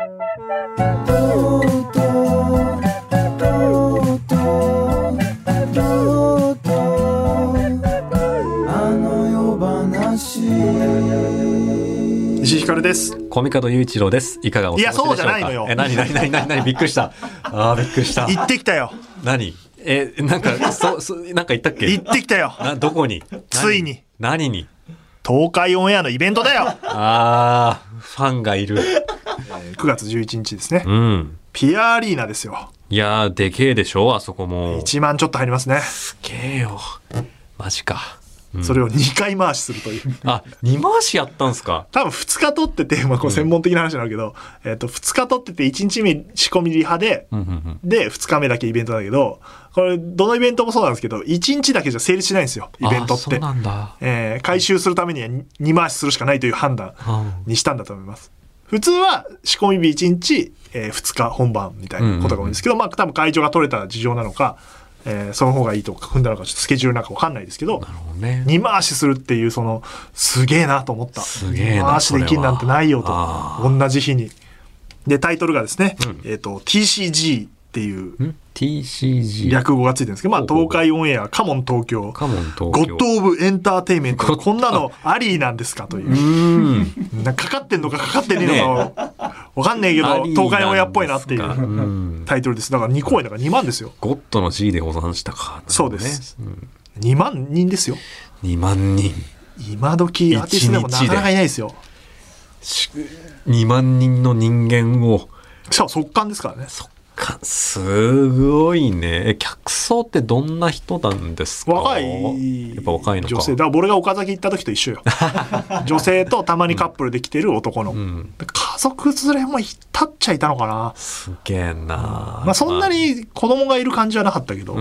石井ひかるです。コミカド雄一郎です。いかがお過ごしでしょうか？いやそうじゃないのよえ、なになになになになにびっくりした。あーびっくりした。行ってきたよ。何？え、なんか、そ、そ、なんか言ったっけ？行ってきたよ。な、どこに？ついに。何に？東海オンエアのイベントだよ。あー、ファンがいる。9月11日ですね。うん。ピアアリーナですよ。いやー、でけえでしょあそこも。1万ちょっと入りますね。すげえよ。マジか。それを2回回しするという。あ、二回しやったんすか？多分2日撮ってて、まあこう専門的な話になるけど、えっと2日撮ってて1日目仕込みリハで、うんうんうん。で2日目だけイベントだけど、これどのイベントもそうなんですけど、1日だけじゃ成立しないんですよ、イベントあそうって。なんだ。えー回収するためには2回しするしかないという判断にしたんだと思います。普通は仕込み日1日、え2日本番みたいなことが多いんですけど、まあ多分会場が取れた事情なのか、えーその方がいいとか踏んだのかちょっとスケジュールなんかわかんないですけど、ね。2回しするっていうそのすげえなと思った。すげえな二回しできんなんてないよと。あ同じ日に。でタイトルがですね、うん。えっ、と TCG っていうん？TCG。略語がついてるんですけど、まあ、東海オンエアカモン東京。カモン東京。ゴッド・オブ・エンターテインメントこんなの。ありなんですかという。うかかかってんのかかかってねえのかわかんねえけど東海オンエアっぽいなっていううん。タイトルです。だから2公演だから2万ですよ。ゴッドの G で保存したか。そうです。なるほどね。2万人ですよ。うん2万人。今時アーティストでもなかなかいないですよ。し2万人の人間を、しかも速乾ですからねかすごいね。え、客層ってどんな人なんですか？若いやっぱ若いのか。女性だから俺が岡崎行った時と一緒よ 女性とたまにカップルで来てる男の、うん。家族連れもいたっちゃいたのかなすげえな。まあそんなに子供がいる感じはなかったけど。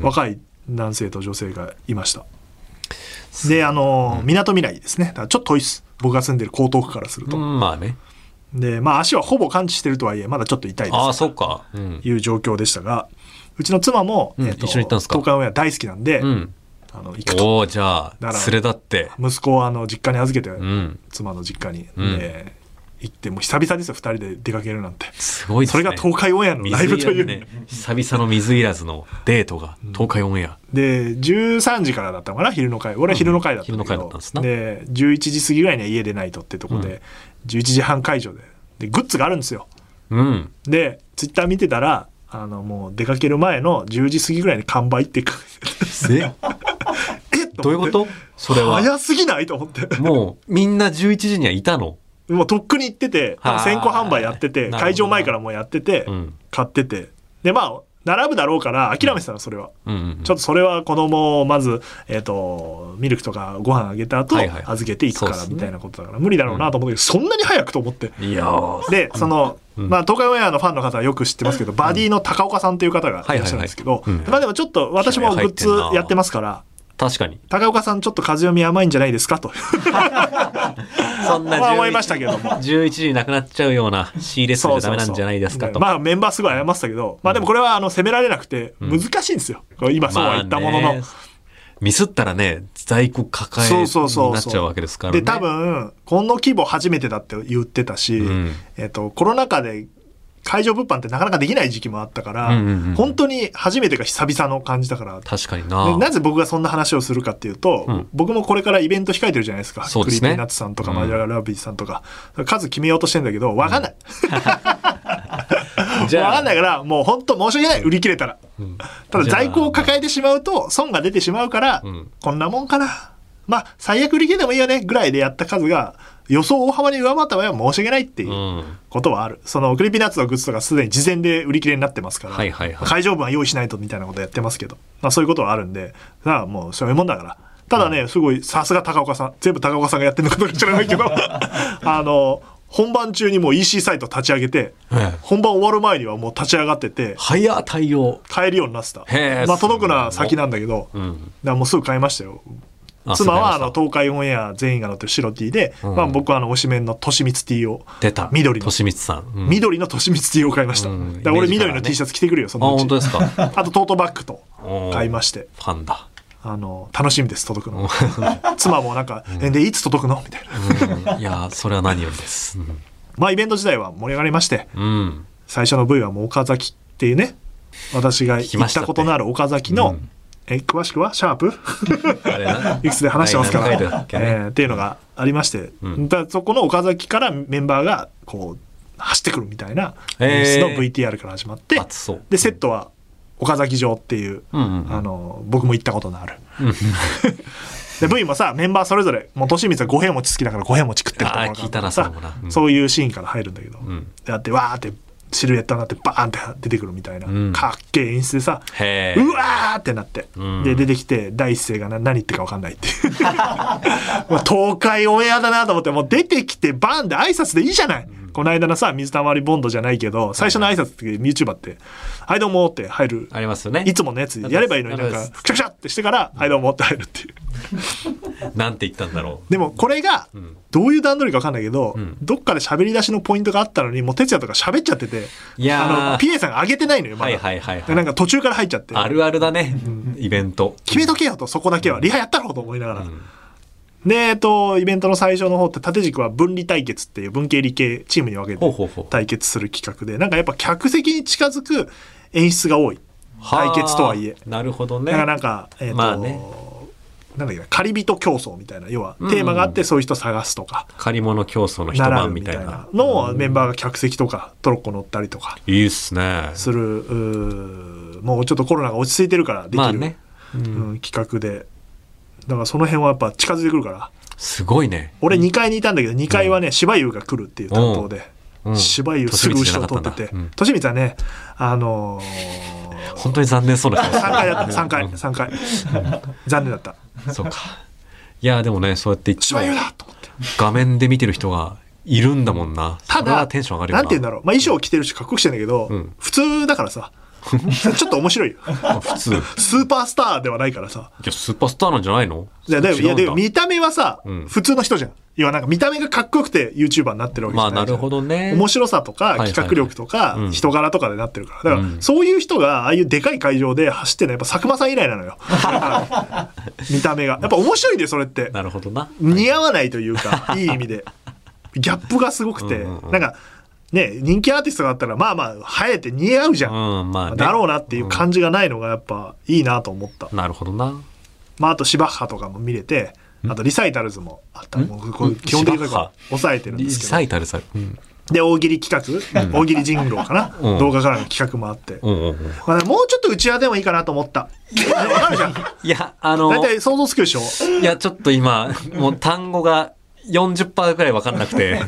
若い男性と女性がいましたであのみなとみらいですねちょっと遠いっす僕が住んでる江東区からすると、うん、まあね。でまあ足はほぼ完治してるとはいえまだちょっと痛いですああ、とそっか。うん。いう状況でしたがうちの妻も、うんえ一緒に行ったんですか？東海オンエア大好きなんで、うん。あの行くとおおじゃあ、連れ立って。息子をあの実家に預けて、うん。妻の実家に、行ってもう久々ですよ2人で出かけるなんてすごいですね。それが東海オンエアのライブという、久々の水いらずのデートが東海オンエア。で13時からだったのかな昼の会俺は昼の会だったんだけど、会だったんですなで11時過ぎぐらいには家出ないとってとこで、11時半会場で。でグッズがあるんですよ。うん。でツイッター見てたらあのもう出かける前の10時過ぎぐらいに完売ってえ？え？どういうこと？それは。早すぎない？と思って。もう、みんな11時にはいたの？もうとっくに行ってて先行販売やっててはい会場前からもうやってて、うん。買ってて。でまあ並ぶだろうから諦めてたのそれは、うんうん。ちょっとそれは子供をまず、えっとミルクとかご飯あげた後、はいはい預けていくからみたいなことだから。無理だろうなと思ったけど、そんなに早くと思って。いやー。でその、うん。まあ、東海オンエアのファンの方はよく知ってますけど、バディの高岡さんという方がいらっしゃるんですけど、まあでもちょっと私もグッズやってますから確かに。高岡さんちょっと風読み甘いんじゃないですか？と。そんなまあ思いましたけども。11時になくなっちゃうような仕入れ数じゃダメなんじゃないですかと。まあメンバーすごい謝ってたけど、まあでもこれはあの責められなくて難しいんですよ、これ今そうは言ったものの。まあねミスったらね、在庫抱えそうにそうそうなっちゃうわけですからね。で多分この規模初めてだって言ってたし、うん。えっとコロナ禍で会場物販ってなかなかできない時期もあったから、うんうんうん本当に初めてが久々の感じだから。確かにな。でなぜ僕がそんな話をするかっていうと、うん。僕もこれからイベント控えてるじゃないですか。そうですね。 Creepy Nuts さんとか、うん。マヂカルラブリーさんとか、数決めようとしてんだけど、わかんない。じゃあ。わかんないから、もう本当申し訳ない、売り切れたら。うん。ただ在庫を抱えてしまうと、損が出てしまうから、うん。こんなもんかな。まあ、最悪売り切れてもいいよね、ぐらいでやった数が、予想を大幅に上回った場合は申し訳ないっていううんことはある。その、 Creepy Nuts のグッズとかすでに事前で売り切れになってますから、はいはいはい会場分は用意しないとみたいなことやってますけど、まあそういうことはあるんで、さあもうそういうもんだから。ただね、すごい、さすが高岡さん。全部高岡さんがやってるのかどうか知らないけど、あの、本番中にもう EC サイト立ち上げて、ええ本番終わる前にはもう立ち上がってて、早対応。買えるようになってた。まあ届くのは先なんだけど、うん。らもうすぐ買いましたよ。あ妻はあの東海オンエア全員が乗ってる白 T で、うんまあ僕はあの推しメンのとしみつ T を、出た。緑のとしみつさん。うん緑のとしみつ T を買いました。うん俺緑の T シャツ着てくるよ、そあ、のうち。本当ですか。あとトートバッグと買いまして。ファンだ。あの、楽しみです、届くの。妻もなんか、え、で、いつ届くの？みたいな。うんいや、それは何よりです。うんまあイベント自体は盛り上がりましてうん。最初の V はもう岡崎っていうね私が行ったことのある岡崎の、うんえ詳しくは？シャープ？いくつで話してますから、ねえーっていうのがありまして、うん。だそこの岡崎からメンバーがこう走ってくるみたいなへー。演出の VTR から始まって、熱そう。でセットは岡崎城っていう、うんうんうん。あの僕も行ったことのある。うん で V もさメンバーそれぞれもう利光は五平餅好きだから五平餅食ってるところたなさうん。そういうシーンから入るんだけど、ん。であってわーってシルエットになってバーンって出てくるみたいな、うん。かっけえ演出でさ。うわーってなって、うん。で出てきて第一声がな何言ってるか分かんないっていう。もう東海オンエアだなと思ってもう出てきてバーンで挨拶でいいじゃない、この間のさ水溜りボンドじゃないけど最初の挨拶って YouTuber って「はいどうも」って入る。ありますよね。いつものやつやればいいのになんかくしゃくしゃってしてから「はいどうも」って入るっていう。なんて言ったんだろでもこれがん。どういう段取りか分かんないけど、ん。どっかで喋り出しのポイントがあったのにもう哲也とか喋っちゃってていやー。あの PA さんが上げてないのよう。まだ、はいはいはいはい。でなんか途中から入っちゃって。あるあるだね。イベント。決めとけよとそこだけは。リハやったろうと思いながら、んでえっとイベントの最初の方って縦軸は分離対決っていう文系理系チームに分けて対決する企画でなんかやっぱ客席に近づく演出が多い対決とはいえはあなるほどね。だからなんか、えっとまあねなんだっけな借り人競争みたいな要はテーマがあってそういう人探すとか、借り物競争の一晩みたいな。のをメンバーが客席とかトロッコ乗ったりとかいいっすね。するもうちょっとコロナが落ち着いてるからできる、まあね。うん、企画でだからその辺はやっぱ近づいてくるから。すごいね。俺2階にいたんだけど2階はね芝生が来るっていう担当で、うん。芝生すぐ後ろ通ってて。利光はね。あのー、本当に残念そうな人3回だった。3回3回残念だった。そうか。いや、でもね、そうやって芝生だと思って。画面で見てる人がいるんだもんな。ただテンション上がるよな。なんて言うんだろう、まあ、衣装着てるしかっこよくしてんだけど、うん。普通だからさ ちょっと面白いよ。あ普通。いスーパースターではないからさ。や、スーパースターなんじゃないの？いやでもいやでも見た目はさ、うん。普通の人じゃん。要はなんか見た目がかっこよくて YouTuber になってるわけじゃないまあなるほどね。面白さとか企画力とかうん。人柄とかでなってるから。だからうん。そういう人がああいうでかい会場で走ってるのはやっぱ佐久間さん以来なのよ。見た目が。やっぱ面白いでそれって。なるほどな。似合わないというかいい意味で。ギャップがすごくて。うんうんうん。なんかね人気アーティストがあったらまあまあ生えて似合うじゃん。うん、まあね。だろうなっていう感じがないのがやっぱいいなと思った、なるほどな。まあ、あとシバッハとかも見れてあとリサイタルズもあったもうこう基本的に抑えてるんリですけど。サイタルされうん。で大喜利企画、大喜利人狼かな、うん。動画からの企画もあって、うんうんうん。まあ、もうちょっとうちわでもいいかなと思った。わかるじゃんいや、あの、大体想像つくでしょ？いや、ちょっと今、もう単語が40%くらい分かんなくて。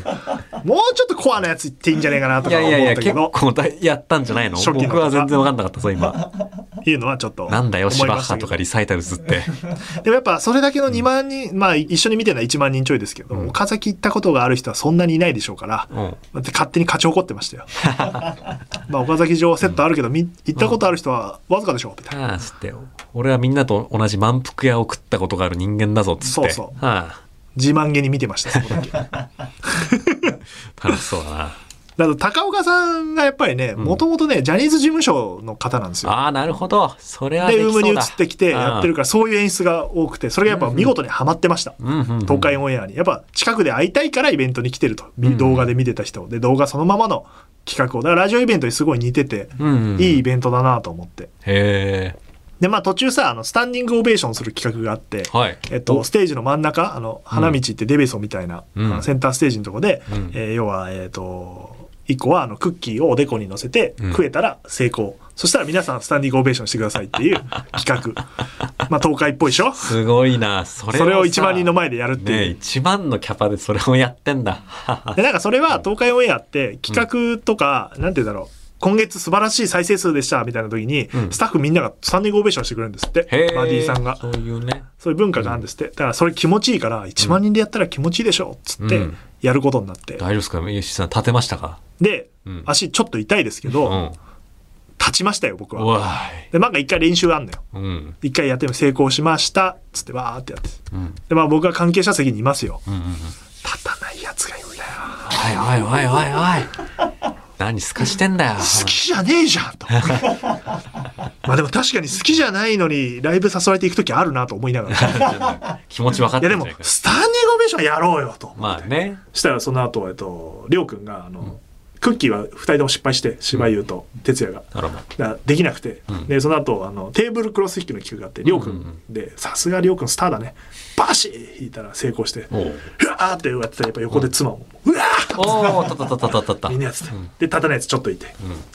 もうちょっとコアなやつ言っていいんじゃないかなとか思いやいやいや、結ったけど。構だやったんじゃないの？初期のとか僕は全然分かんなかったぞ、今。いうのはちょっとなんだよ、シバッハ思いましたけど。とかリサイタルズって。でもやっぱそれだけの2万人、まあ一緒に見てるのは1万人ちょいですけど、うん。岡崎行ったことがある人はそんなにいないでしょうから、うん。だって勝手に勝ち誇ってましたよ。まあ岡崎城セットあるけど、み行ったことある人はわずかでしょうみたいな、俺はみんなと同じ満腹屋を食ったことがある人間だぞ、つって。そうそう。はあ、自慢げに見てました そこだけ。だ楽しそうだな。と高岡さんがやっぱりねもともとねジャニーズ事務所の方なんですよ。ああ、なるほど。それはででウームに移。ってきてやってるからそういう演出が多くてそれがやっぱ見事にはまってました、うんうんうん。東海オンエアに。やっぱ近くで会いたいからイベントに来てると、ん。動画で見てた人。で動画そのままの企画を。だからラジオイベントにすごい似てて、うんうんいいイベントだなと思って。へでまあ途中さあのスタンディングオベーションする企画があって、え。はい。えっと、ステージの真ん中あの花道ってデベソみたいな、うんセンターステージのとこで、うんえー要はえっ、と一個はあのクッキーをおでこに乗せてうん食えたら成功、そしたら皆さんスタンディングオベーションしてくださいっていう 企画まあ東海っぽいでしょ？すごいな。それそれをさ1万人の前でやるっていう、ね1万のキャパでそれをやってんだ。でなんかそれは東海オンエアって企画とか、なんて言うんだろう今月素晴らしい再生数でしたみたいな時に、うんスタッフみんながスタンディングオベーションしてくれるんですってへえ。バディさんがそういうね。そういう文化があるんですってだからそれ気持ちいいから1万人でやったら気持ちいいでしょっつってうんやることになって、大丈夫ですか？吉さん、立てましたか？で、うん足ちょっと痛いですけど、うん。立ちましたよ僕うはわでなんか一回練習あんのよい。うん。一回やってみ成功しましたっつってわーってやってうん。でまあ僕は関係者席にいますようんうんうん。立たないやつがいるんだよおいおいおいおいおい。何すかしてんだよ。好きじゃねえじゃんと まあでも確かに好きじゃないのにライブ誘われていく時あるなと思いながら気持ち分かっいやでも。スタンディングオベーシはやろうよとまあね。したらその後、えっと、りょうくんがあの、クッキーは2人とも失敗して芝優と哲也が。あらま。だからできなくて、うん。でその後あのテーブルクロス引きの企画があってりょうくん。でさすがりょうくんスターだね。バシー引いたら成功しておう。うわーってやってたらやっぱ横で妻も「うわー!」おお、たたたたたたた。みんなやってて、うんで立たないやつちょっといて、ん。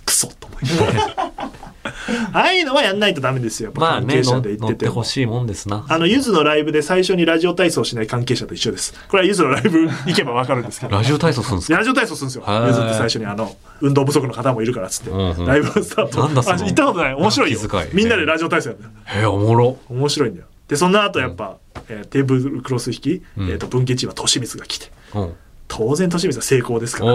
クソと思いながら ああいうのはやんないとダメですよ。まあね、関係者ので言ってても。乗ってほしいもんですな。あのゆずのライブで最初にラジオ体操しない関係者と一緒です。これはゆずのライブ 行けばわかるんですけど。ラジオ体操するんですか？ラジオ体操するんですよ。はいゆずって最初にあの運動不足の方もいるからっつって、うんうん。ライブのスタート。なんだそ行ったことない。面白いよ。みんなでラジオ体操やる。へえ、おもろ。面白いんだよ。でその後やっぱ、えーテーブルクロス引き、うん。えー、と文系チームは利光が来て。うん。当然利光は成功ですから。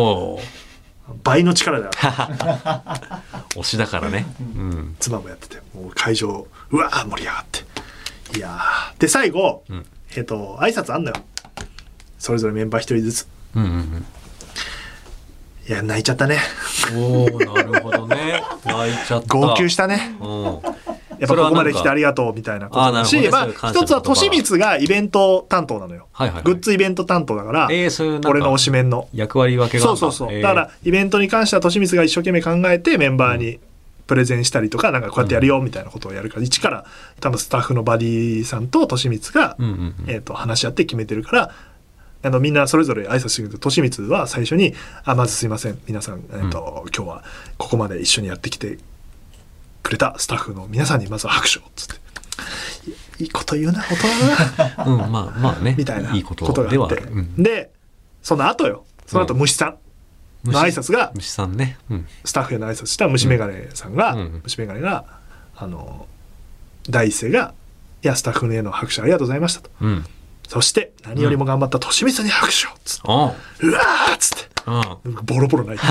倍の力だよ 推しだからね。うん。妻もやっててもう会場うわー盛り上がっていやーで最後、んえっ、と挨拶あんのよそれぞれメンバー一人ずつうんうんいや泣いちゃったねうん。おお、なるほどね。泣いちゃった。号泣したねうん。やっぱここまで来てありがとうみたいなこと。だしまあ一つは言葉利光がイベント担当なのよ、はいはいはいグッズイベント担当だから、えー、そういう俺の推しメンの。役割分けがそうそうそう、えー。だからイベントに関しては利光が一生懸命考えてメンバーにプレゼンしたりとかなんかこうやってやるよみたいなことをやるから、一から多分スタッフのバディさんと利光が、うんうんうん。えー、と話し合って決めてるからあのみんなそれぞれ挨拶してくれて利光は最初に「あまずすいません。皆さん、えーと今日はここまで一緒にやってきてくれたスタッフの皆さんにまずは拍手を」っつっていいいこと言うな大人だな うん、まあまあね。みたいないいことがあってでは。うんでその後よその後虫さんの挨拶が虫さんね。うん。スタッフへの挨拶した虫眼鏡さんが、うん虫眼鏡があの第一声が「いやスタッフへの拍手ありがとうございました」と。うん。そして何よりも頑張った利光に拍手をっつってあうわーっつってあ。うん。ボロボロ泣いて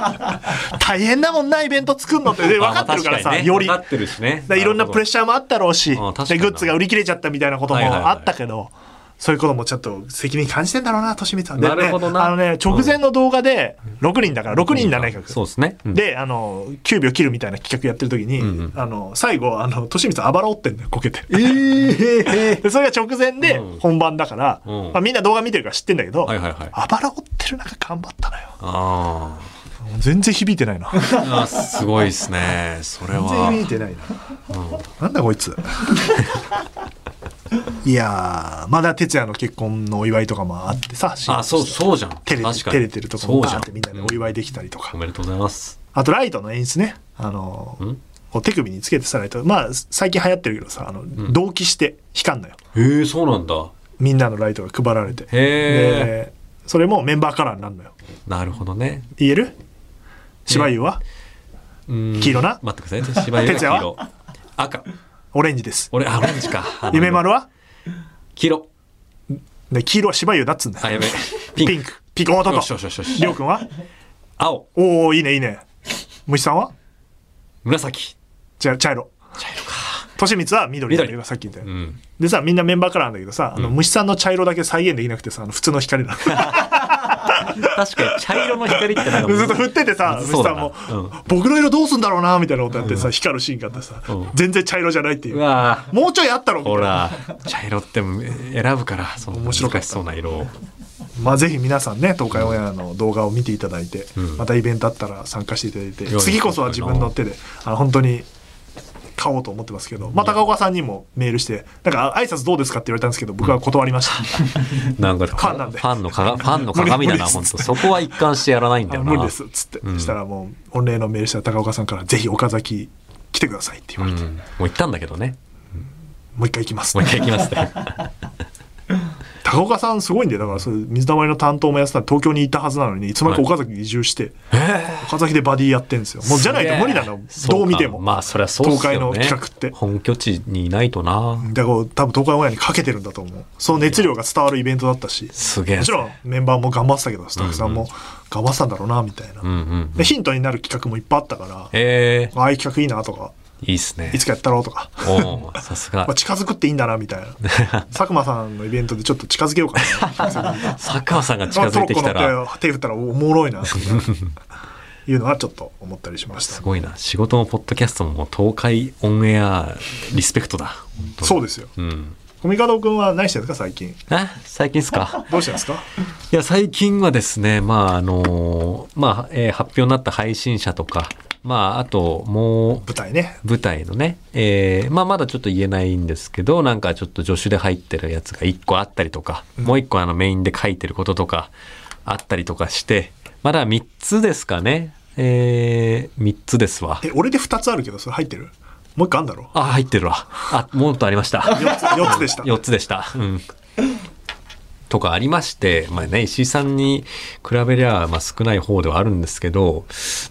大変だもんなイベント作るのって。で分かってるからさ、まあね。より。分かってるしね。いろんなプレッシシャーもあったろうしでグッズが売り切れちゃったみたいなこともはいはいはい。あったけど、そういうこともちょっと責任感じてんだろうな利光は。でなるほどな。ねあのね直前の動画で6人だから6人だねそうですね。うん、であの9秒切るみたいな企画やってる時に、あの最後あの利光あばら折ってんだよこけて。ええ でそれが直前でうん。本番だから、うん。まあ、みんな動画見てるから知ってんだけど。ああばら折ってる中頑張ったのよ。あ全然響いてないな。すごいですね。それ全然は。響いてないな、なんだこいついやーまだ哲也の結婚のお祝いとかもあってさあ、そう、そうじゃん。照れ照れてるとこもバーってみんなでお祝いできたりとか、おめでとうございます。あとライトの演出ね。あのん？こう手首につけてさライトまあ最近流行ってるけどさあの、同期して光んのよ。へえ、そうなんだ。みんなのライトが配られて。へえ。でそれもメンバーカラーになるのよ。なるほどね。言える？芝生は？うん。黄色な？待ってください。芝居が黄色。赤。オレンジです俺、あ、オレンジか。夢丸は？黄色。で黄色は芝生だっつうんだよあ、やべえ。ピンク。ピンクピンクおっとっよしとよしよしよしりょうくんは？青。おおいいねいいね虫さんは？紫。じゃあ茶色茶色か。利光は緑だ緑よさっき言ったよ、うん。でさみんなメンバーカラーなんだけどさ、あの虫さんの茶色だけ再現できなくてさあの普通の光なの確かに茶色の光ってなんかずっと振っててさ虫さんも、うん。僕の色どうすんだろうなみたいなことやってさ、光るシーンがあってさ、うん全然茶色じゃないっていう。うわもうちょいあったろみたいな。ほら茶色って選ぶからその面白かしそうな色を。まあぜひ皆さんね東海オンエアの動画を見ていただいて、うん。またイベントあったら参加していただいて、次こそは自分の手であの本当に買おうと思ってますけど、まあ、高岡さんにもメールして「なんか挨拶どうですか?」って言われたんですけど僕は断りました。なんかファンなんで。ファンのかがファンの鏡だな本当そこは一貫してやらないんだよな。あ無理ですっつって、うん。そしたらもう御礼のメールした高岡さんから「ぜひ岡崎来てください」って言われて、うん。もう言ったんだけどね。もう一回行きます。もう一回行きますね 高岡さんすごいんだよだからそれ水溜りの担当もやってた東京にいたはずなのにいつまでか岡崎に移住して、岡崎でバディやってんですよ。もうじゃないと無理なの。どう見ても、まあそれはそうね。東海の企画って。本拠地にいないとな。だから多分東海オンエアにかけてるんだと思う。その熱量が伝わるイベントだったし。すげえもちろんメンバーも頑張ってたけどスタッフさんも頑張ってたんだろうなみたいな、うんうんでヒントになる企画もいっぱいあったから、ええああいう企画いいなとかいいっすね。いつかやったろうとか、おおさすが。まあ、近づくっていいんだなみたいな。佐久間さんのイベントでちょっと近づけようかな。佐久間さんが近づいてきたら。って手振ったらおもろいないうのはちょっと思ったりしました。すごいな。仕事もポッドキャストももう東海オンエアリスペクトだそうですよ。うん。コミカド君は何してるんですか最近？あ最近ですか？どうしてんですか？いや最近はですねまああのまあ、えー発表になった配信者とかまああともう舞台ね。舞台のね、えーまあまだちょっと言えないんですけどなんかちょっと助手で入ってるやつが1個あったりとか、もう1個あのメインで書いてることとかあったりとかしてまだ3つですかね。えー、3つですわ。え俺で2つあるけどそれ入ってる？もう一個あんだろ？あ入ってるわ。あもっとありました。4つ4つでした。4つでした。うん。とかありまして、まあね、石井さんに比べりゃ、まあ少ない方ではあるんですけど、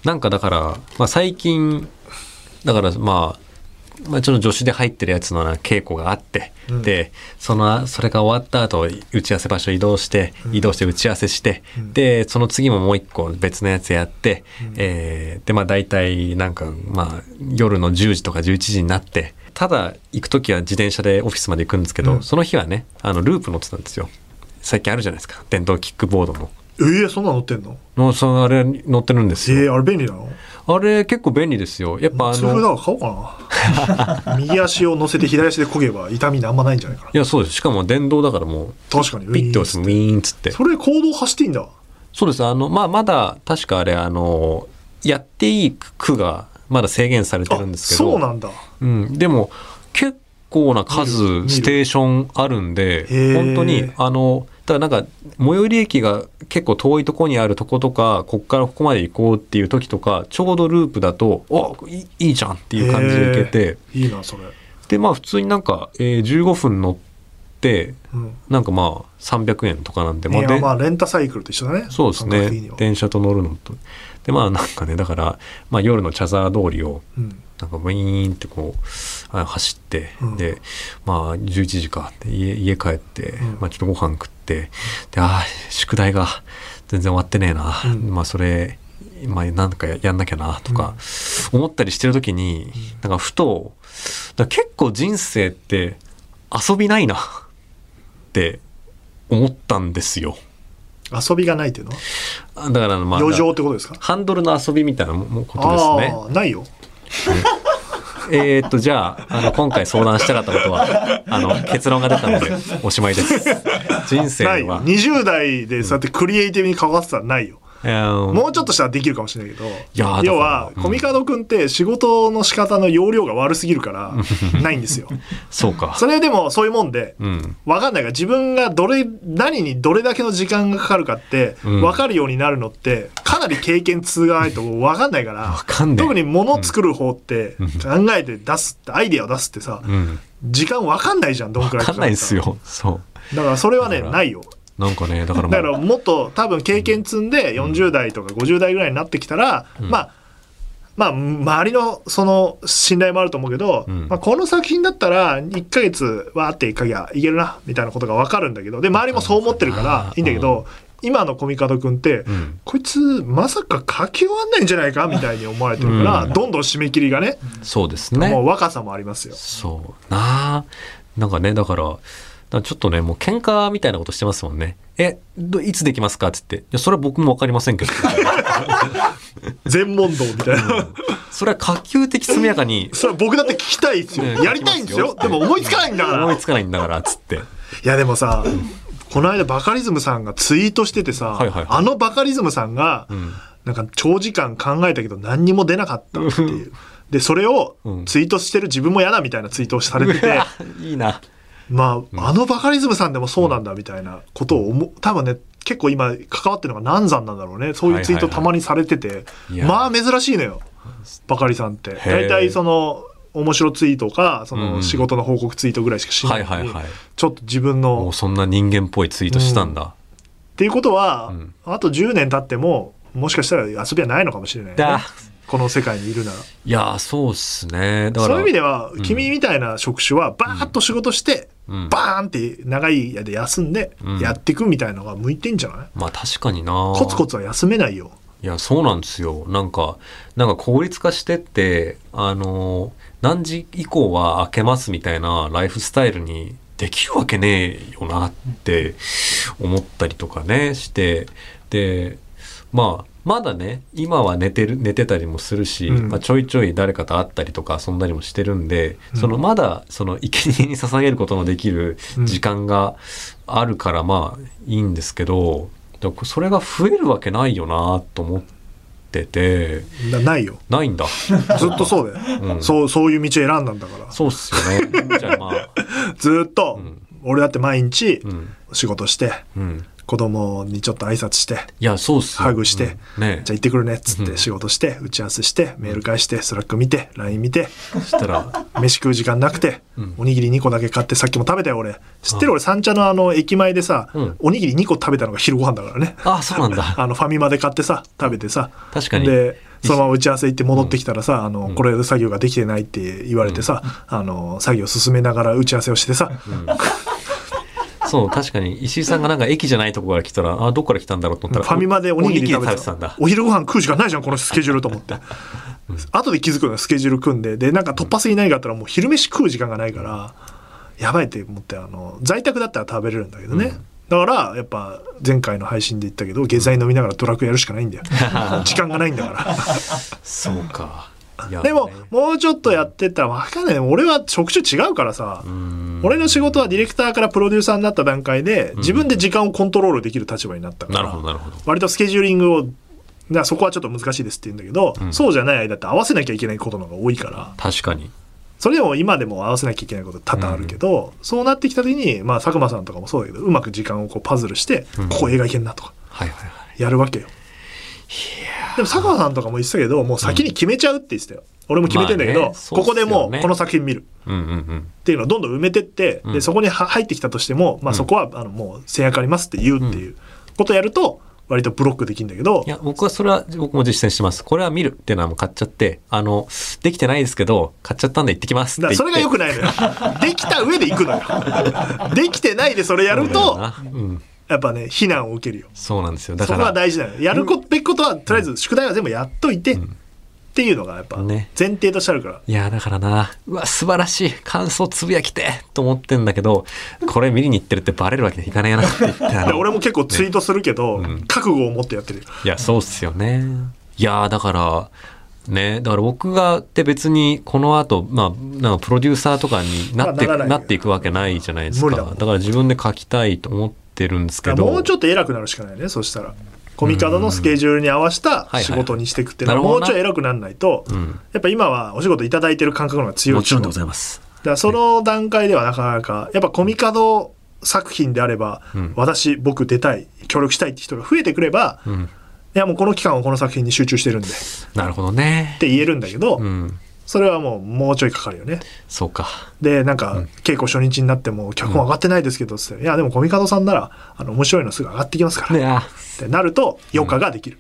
なんかだから、まあ最近、だからまあ、まあ、ちょっと助手で入ってるやつのな稽古があって、うん。でそのそれが終わった後打ち合わせ場所移動して、移動して打ち合わせして、うん。でその次ももう一個別のやつやって、うん。えーでまあ大体なんかまあ夜の10時とか11時になってただ行く時は自転車でオフィスまで行くんですけど、うん。その日はねあのループ乗ってたんですよ最近あるじゃないですか。電動キックボードのえー、そんなの乗ってんの？のそのあれ乗ってるんですよ、えー、あれ便利なの？あれ結構便利ですよ。やっぱあの買おうかな。右足を乗せて左足で漕げば痛みなんまないんじゃないかな。いやそうです。しかも電動だからもう確かに。ピッて押すウィーンっつって。それ行動走っていいんだ。そうです。あのまあまだ確かあれあのやっていい区がまだ制限されてるんですけど。そうなんだ。うん、でも結構な数ステーションあるんで本当にあのだからなんか最寄り駅が結構遠いとこにあるとことかこっからここまで行こうっていう時とかちょうどループだとおいいいいじゃんっていう感じで行けて。いいなそれ、でまあ普通になんか、えー15分乗ってうん。なんかまあ300円とかなんで、まあまあレンタサイクルと一緒だね。そうですね。電車と乗るのとでまあなんかねだから、まあ、夜の茶沢通りをうん。なんかウィーンってこうあ走って、うん。でまあ11時か家家帰って、うん。まあ、ちょっとご飯食ってでああ宿題が全然終わってねえな、うん。まあそれまあなんかややんなきゃなとか思ったりしてる時に、なんかふとだ結構人生って遊びないなって思ったんですよ。遊びがないっていうのあだからまあ余剰ってことですか？ハンドルの遊びみたいなことですね。ないよ えーっと、じゃあ、あの、今回相談したかったことは、あの、結論が出たので、おしまいです。人生は。20代でそうやってクリエイティブに関わってたらないよもうちょっとしたらできるかもしれないけど要は、うんコミカド君って仕事の仕方の容量が悪すぎるからないんですよ そうか。それでもそういうもんでうん。分かんないから自分がどれ何にどれだけの時間がかかるかってうん分かるようになるのってかなり経験通がないと分かんないからわかんない。特に物作る方ってうん考えて出すってアイデアを出すってさうん。時間分かんないじゃんどんくらいわかんないですよ。そだからそれはねないよう。なんかね、だからだからもっと多分経験積んで40代とか50代ぐらいになってきたら、うんまあまあ周りのその信頼もあると思うけど、うんまあ、この作品だったら1ヶ月わーっていかぎゃいけるなみたいなことが分かるんだけどで周りもそう思ってるからいいんだけど、今のコミカド君って、うん。こいつまさか書き終わんないんじゃないかみたいに思われてるから、うんどんどん締め切りがねそうですもうね。若さもありますよ。そう。なあ。なんかね、だから、だからちょっとね、もう喧嘩みたいなことしてますもんね。え、どいつできますかっつって。いや、それは僕もわかりませんけど。全問答みたいな。それは可及的速やかに それは僕だって聞きたいですよ。ねやりたいんですよ。でも思いつかないんだから。思いつかないんだから、つって。いやでもさ、この間バカリズムさんがツイートしててさ、はいはいはいあのバカリズムさんが、うん。なんか長時間考えたけど何にも出なかったっていう。で、それをうんツイートしてる自分も嫌だみたいなツイートをされてて、いいな。まあ、あのバカリズムさんでもそうなんだみたいなことを思う、多分ね、結構今関わってるのが南山なんだろうね。そういうツイートたまにされてて、まあ珍しいのよ。バカリさんって。大体その、面白ツイートか、そうんの仕事の報告ツイートぐらいしかしなのに、はいいはいはい。ちょっと自分のもうそんな人間っぽいツイートしたんだ。っていうことは、うんあと10年経ってももしかしたら遊びはないのかもしれない、ねだ、この世界にいるならいやー、そうっすね。だから。そういう意味では、うん君みたいな職種はバーッと仕事して、うんバーンって長い間で休んでうん。やっていくみたいのが向いてんじゃない、まあ確かにな。コツコツは休めないよ。いや、そうなんですよ。なんか、なんか効率化してって、あのー、何時以降は開けますみたいなライフスタイルにできるわけねえよなって思ったりとかねして、で、まあ、まだね今は寝てる寝てたりもするし、うん。まあ、ちょいちょい誰かと会ったりとか遊んだりもしてるんで、うん。そのまだその生贄に 捧げることのできる時間があるからまあいいんですけど、それが増えるわけないよなと思ってて。なないよ。ないんだ。ずっとそうだよ、うん。そうそういう道を選んだんだから。そうっすよね。じゃあまあ。ずっと、うん。俺だって毎日うん。仕事してうん子供にちょっと挨拶していやそうっすよ。ハグしてうん。ね。じゃあ行ってくるねっつっうん。て仕事して打ち合わせしてメール返して Slack 見て LINE 見てそしたら。飯食う時間なくてうん。おにぎり2個だけ買ってさっきも食べたよ俺。知ってる？俺三茶のあの駅前でさうん。おにぎり2個食べたのが昼ご飯だからね。あそうなんだ。あのファミマで買ってさ食べてさ。確かに。でそのまま打ち合わせ行って戻ってきたらさ、あのうん。これ作業ができてないって言われてさ、あの作業進めながら打ち合わせをしてさ、そう確かに。石井さんがなんか駅じゃないとこから来たらあどっから来たんだろうと思ったらファミマでおにぎり食べてた。んだ。お昼ご飯食うしかないじゃんこのスケジュールと思って、後で気づくのよスケジュール組んで。でなんか突発的に何かあったらもう昼飯食う時間がないからやばいって思ってあの在宅だったら食べれるんだけどね、だからやっぱ前回の配信で言ったけど下剤飲みながらドラクエやるしかないんだよ。時間がないんだから。そうかでもねもうちょっとやってったら分かんない。俺は職種違うからさ、うん。俺の仕事はディレクターからプロデューサーになった段階で自分で時間をコントロールできる立場になったから、なるほどなるほど。割とスケジューリングをだそこはちょっと難しいですって言うんだけど、うん。そうじゃない間って合わせなきゃいけないことの方が多いから。確かに。それでも今でも合わせなきゃいけないこと多々あるけど、そうなってきた時にまあ佐久間さんとかもそうだけどうまく時間をこうパズルして、うん。ここ映画いけんなとか。はいはいはい。やるわけよ。でも佐久間さんとかも言ってたけどもう先に決めちゃうって言ってたよ。俺も決めてんだけど、まあねね。ここでもうこの作品見る。うんうんうんっていうのをどんどん埋めてって、うんでそこには入ってきたとしても、まあ、そこはあのもう制約ありますって言うっていうことをやると割とブロックできるんだけどいや僕はそれは僕も実践してます。これは見るっていうのはもう買っちゃってあのできてないですけど買っちゃったんで行ってきますってそれが良くないのよ。できた上で行くのよ。できてないでそれやるとうんやっぱね非難を受けるよ。そうなんですよ。だそこはから大事なのよやるこべきことはとりあえず宿題は全部やっといて、っていうのがやっぱね。前提としてあるから、いやだからなうわ素晴らしい感想つぶやきてと思ってんだけどこれ見に行ってるってバレるわけにいかねえなって言っ 俺も結構ツイートするけど、うん。覚悟を持ってやってるよ。いやそうっすよね。いやだからねだから僕がって別にこの後まあなんかプロデューサーとかになって,、まあなっていくわけないじゃないですか。だから自分で書きたいと思ってるんですけど。もうちょっと偉くなるしかないねそしたら。コミカドのスケジュールに合わせたはい仕事にしていくっていうのはもうちょい偉くならないと、うん。やっぱ今はお仕事いただいてる感覚の方が強いもちろんでごだざいます。からその段階ではなかなかやっぱコミカド作品であれば、うん。私僕出たい協力したいって人が増えてくれば、いうん。やもうこの期間はこの作品に集中してるんで。っなるほどね。て言えるんだけど、うんそれはもうもうちょいかかるよね。そうか。でなんか、稽古初日になっても脚本上がってないですけどつって、いやでもコミカドさんならあの面白いのすぐ上がってきますから、ねあ。ってなると余暇ができる、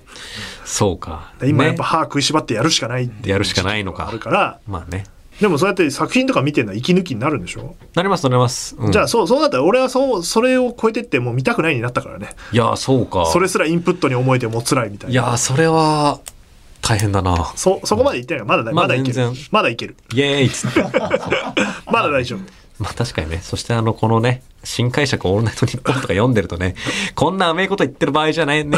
そうか。で今やっぱね。歯食いしばってやるしかないってうやるしかないのか。あるから。まあね。でもそうやって作品とか見てるのは息抜きになるんでしょ、なりますなります、うん。じゃあそうそうなったら俺はそうそれを超えてってもう見たくないになったからね。いやそうか。それすらインプットに思えてもう辛いみたいいなやそれは大変だな。そそこまで言ってないからまだだまだいける。まだいける。イエーイっつって。まだ大丈夫。まあ確かにね。そしてあの、このね、新解釈オールナイトニッポンとか読んでるとね、こんな甘いこと言ってる場合じゃないね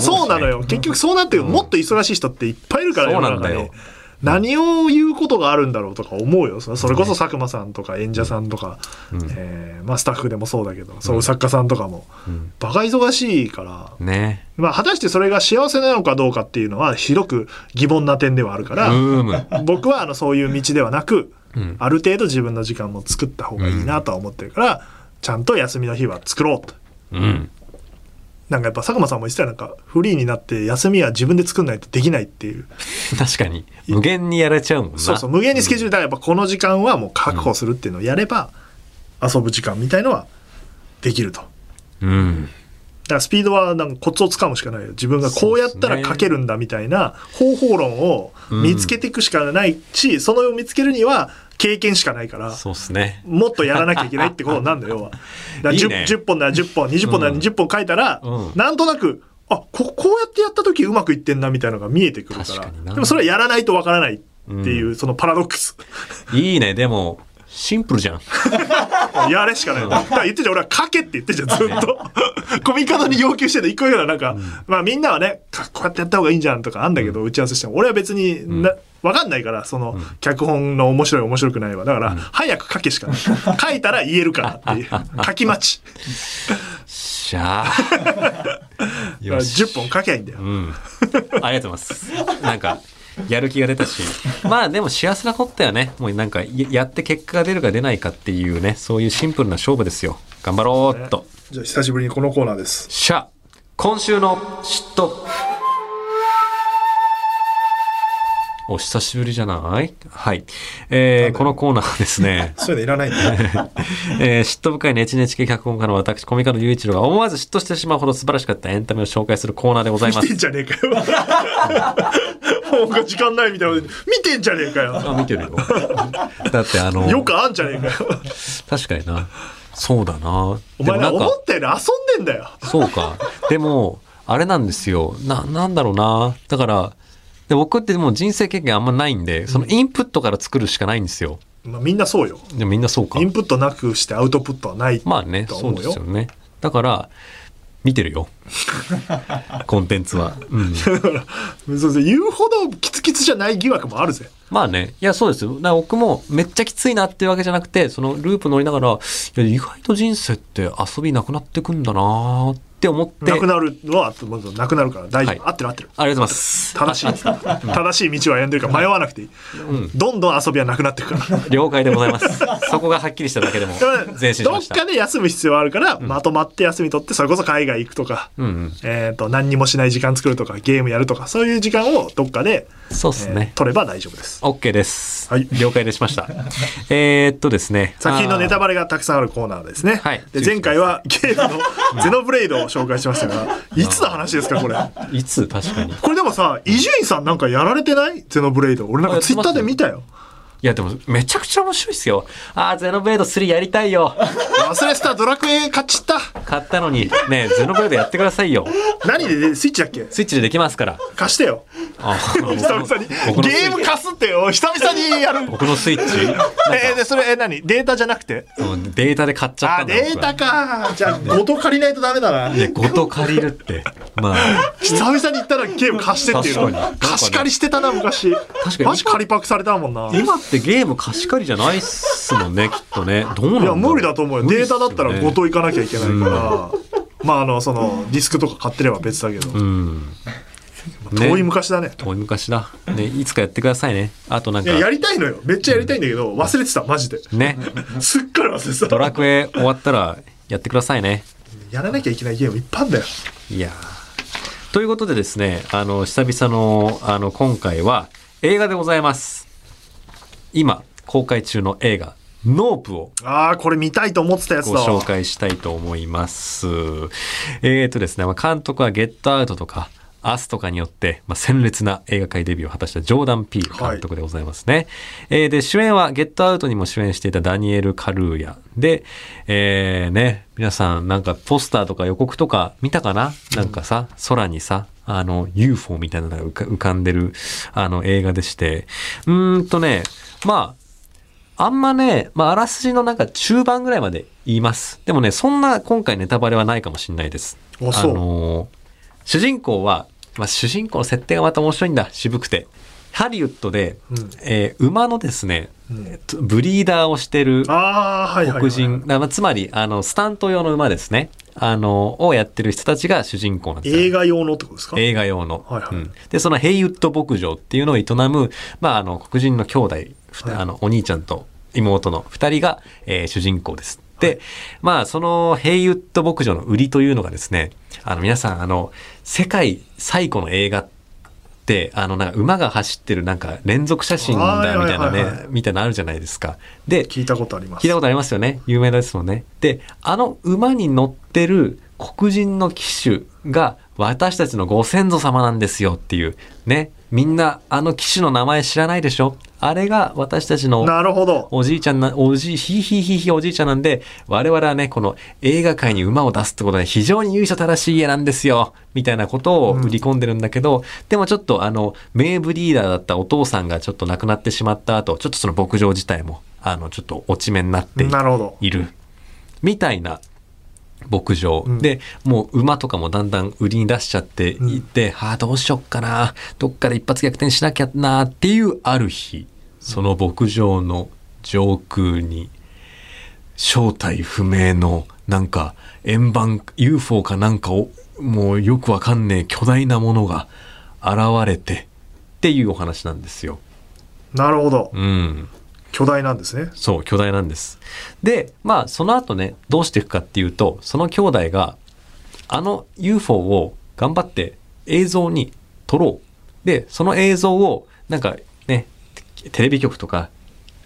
そうなのよ。結局そうなってくる。もっと忙しい人っていっぱいいるからそうなんだよ何を言うことがあるんだろうとか思うよ。そそれこそ佐久間さんとか演者さんとか、うん。えーまあ、スタッフでもそうだけど、そう作家さんとかも、うん。バカ忙しいから、ね。まあ、果たしてそれが幸せなのかどうかっていうのはひどく疑問な点ではあるから。僕はあのそういう道ではなく、うん。ある程度自分の時間も作った方がいいなとは思ってるから、ちゃんと休みの日は作ろうと。うん。なんかやっぱ佐久間さんも言ってたよなんかフリーになって休みは自分で作んないとできないっていう 確かに。無限にやれちゃうもんな。そうそう無限にスケジュールだからやっぱこの時間はもう確保するっていうのをやれば遊ぶ時間みたいのはできるとだかうん。らスピードはなんかコツをつかむしかないよ自分がこうやったら書けるんだみたいな方法論を見つけていくしかないし、そのを見つけるには経験しかないからそうっすね。もっとやらなきゃいけないってことなんだよ。だからいい 10, ね。10本なら10本20本なら20本書いたら、うん。なんとなくあここうやってやった時うまくいってんなみたいなのが見えてくるから。でもそれはやらないとわからないっていう、そのパラドックス。いいね。でも、シンプルじゃん。やれしかない。だから言ってんじゃん、俺は書けって言ってんじゃん、ずっと。コミカドに要求してた一個ぐらいなんか、まあみんなはね、かこうやってやった方がいいんじゃんとかあんだけど、打ち合わせしても、俺は別にな、わかんないから、その、脚本の面白い面白くないわ。だから、早く書けしかない。書いたら言えるからっていう。書き待ち。しゃあ。よし。10本書きゃいいんだよ。うん。ありがとうございます。なんか、やる気が出たし。まあでも幸せなことだよね。もうなんか、ややって結果が出るか出ないかっていうね、そういうシンプルな勝負ですよ。頑張ろうっと。じゃあ久しぶりにこのコーナーです。しゃ今週の嫉妬。お久しぶりじゃない？はい。えー、このコーナーはですね、そういうのいらないんだよ。えー、嫉妬深いネチネチ系脚本家の私、コミカル雄一郎が思わず嫉妬してしまうほど素晴らしかったエンタメを紹介するコーナーでございます見てん。じゃねえかよ。もう時間ないみたいな見てんじゃねえかよ。あ、見てるよ。だってあの、よくあんじゃねえかよ。確かにな。そうだな。お前な、でも思ったより遊んでんだよ。そうか。でも、あれなんですよ。な、なんだろうな。だから、で僕ってもう人生経験あんまないんで、そのインプットから作るしかないんですよ。まあ、みんなそうよ。でもみんなそうかイ。ンプットなくしてアウトプットはない。まあね、そうですよね。だから、見てるよ。コンテンツは。うん。だから、そうそう言うほどキツキツじゃない疑惑もあるぜ。まあね。いや、そうですよ。僕もめっちゃきついなっていうわけじゃなくて、そのループ乗りながら、いや、意外と人生って遊びなくなってくんだなーって思って。なくなるのは、まずなくなるから大丈夫。はい合ってる合ってる。ありがとうございます。正しい。正しい道を歩んでるから迷わなくていい。どんどん遊びはなくなっていくから。了解でございます。そこがはっきりしただけでも 前進しどっました。かで休む必要はあるから、まとまって休み取って、それこそ海外行くとか、うんうん。えっ、と、何にもしない時間作るとか、ゲームやるとか、そういう時間をどっかで、そうですねえー。取れば大丈夫です。OK です。はい了解でしました。えーっとですね。作品のネタババレがたくさんあるコーナーですね。はいで前回はゲームの ゼノブレイドを紹介しましたが、いつの話ですか、これ？いつ？確かに。いこれでもさ、伊集院さんなんかやられてない？ゼノブレイド。俺なんかツイッターで見たよ。や、でもめちゃくちゃ面白いっすよ。あー、ゼノブレード3やりたいよ。忘れてた、ドラクエ勝ちった。買ったのに。ねゼノブレードやってくださいよ。何ででスイッチだっけ？スイッチでできますから。貸してよ。あ久々に。僕のゲーム貸すってよ。久々にやる。僕のスイッチ？えーで、それ、え、何？データじゃなくて？うんデータで買っちゃったあ、んだよデータか。じゃあ、ごと借りないとダメだな。僕はで、ごと借りるって。まあ、久々に言ったらゲーム貸してっていうの確かに貸し借りしてたな昔かにマジ借りパクされたもんな今ってゲーム貸し借りじゃないっすもんね、きっとね。どうなんいや無理だと思うよ。データだったらごと。と行かなきゃいけないから。まああのそのディスクとか買ってれば別だけど。うん。ね。遠い昔だね。遠い昔だ。ね、いつかやってくださいね。あとなんか。いや、やりたいのよ。めっちゃやりたいんだけど忘れてたマジで。ね、すっかり忘れてた。ドラクエ終わったらやってくださいね。やらなきゃいけないゲームいっぱいあんだよ。いやー。ということでですね、あの、久々の、あの、今回は映画でございます。今、公開中の映画、ノープをああこれ見たいと思ってたやつだわご紹介したいと思います。えーとですね、まあ、監督はゲットアウトとか、アスとかによって、まあ、鮮烈な映画界デビューを果たしたジョーダン・ピール監督でございますね。えーで、主演はゲットアウトにも主演していたダニエル・カルーヤ。で、えーね、皆さんなんかポスターとか予告とか見たかな？なんかさ、空にさ、あの、UFO みたいなのが浮かんでる、あの、映画でして、うーんとね、まあ、あんまね、まあ、あらすじのなんか中盤ぐらいまで言います。でもね、そんな今回ネタバレはないかもしれないです。あのー主人公は、まあ、主人公の設定がまた面白いんだ、渋くて。ハリウッドで、うん。えー馬のですね、うん。えっとブリーダーをしてる黒人、まあつまり、あの、スタント用の馬ですね。あの、をやってる人たちが主人公なんですよ。映画用のってことですか？映画用の、はいはい。うん。でそのヘイウッド牧場っていうのを営む、まあ、あの黒人の兄弟、ふはい。あのお兄ちゃんと妹の2人が、えー主人公です。で、まあ、そのヘイウッド牧場の売りというのがですね、あの、皆さん、あの、世界最古の映画って、あの、なんか馬が走ってるなんか連続写真だみたいなはいはいはいはいね、みたいなのあるじゃないですか。で、聞いたことあります聞いたことありますよね。有名ですもんね。で、あの馬に乗ってる黒人の騎手が私たちのご先祖様なんですよっていうねみんなあの騎士の名前知らないでしょ？あれが私たちのなるほど。おじいちゃんな、おじい、ひいひいひいひいおじいちゃんなんで、我々はね、この映画界に馬を出すってことで非常に由緒正しい家なんですよ、みたいなことを売り込んでるんだけど、でもちょっとあの、名ブリーダーだったお父さんがちょっと亡くなってしまった後、ちょっとその牧場自体も、あの、ちょっと落ち目になっている。みたいな牧場、うん。でもう馬とかもだんだん売りに出しちゃっていって、はあどうしよっかなどっから一発逆転しなきゃなっていうある日その牧場の上空に正体不明のなんか円盤 UFO かなんかをもうよくわかんねえ巨大なものが現れてっていうお話なんですよ。なるほど。うん巨大なんですねそう、巨大なんです。で、まあ、その後ね、どうしていくかっていうと、その兄弟が、あの UFO を頑張って映像に撮ろう。で、その映像を、なんかね、テレビ局とか、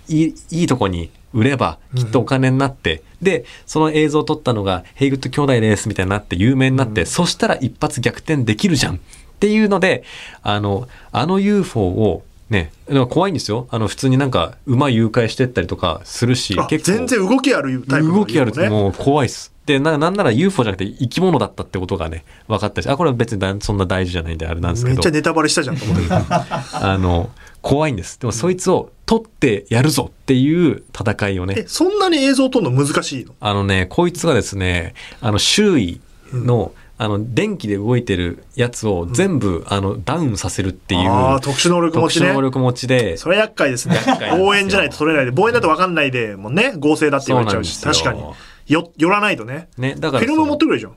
いい、いいとこに売れば、きっとお金になって、で、その映像を撮ったのが、ヘイグッド兄弟です、みたいになって、有名になって、そしたら一発逆転できるじゃん。っていうので、あの、あの UFO を、ね、だから怖いんですよ。あの、普通になんか、馬誘拐してったりとかするしあ、結構。全然動きあるタイプの動きあるってねもう怖いっす。で、ななんなら UFO じゃなくて生き物だったってことがね、分かったし、あ、これは別にだそんな大事じゃないんであれなんですけどめっちゃ、ネタバレしたじゃんと思ってあの、怖いんです。でもそいつを取ってやるぞっていう戦いをねえ、そんなに映像撮るの難しいの？あのね、こいつがですね、あの、周囲の、あの、電気で動いてるやつを全部、あの、ダウンさせるっていう、特殊能力持ちね。特殊能力持ちで、それ厄介ですね。望遠じゃないと撮れないで望遠だと分かんないでもんね。合成だって言われちゃうし確かに。よ寄らないとね。ね、だからフィルム持ってくれじゃん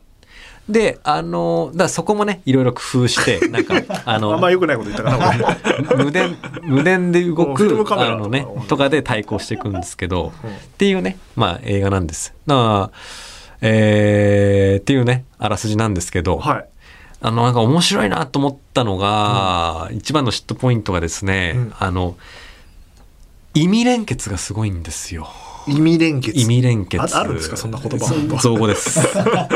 で、あの、だからそこもね、いろいろ工夫して、なんか、あの、あんま良くないこと言ったかな 俺。無電無電で動くカメラとかあのねとかで対抗していくんですけど、うん。っていうねまあ映画なんです。だからえー、っていうねあらすじなんですけど、はい。あのなんか面白いなと思ったのが、一番の嫉妬ポイントがですね、うん。あの意味連結がすごいんですよ。意味連結。意味連結。ああるんですか？そんな言葉。造語です。だか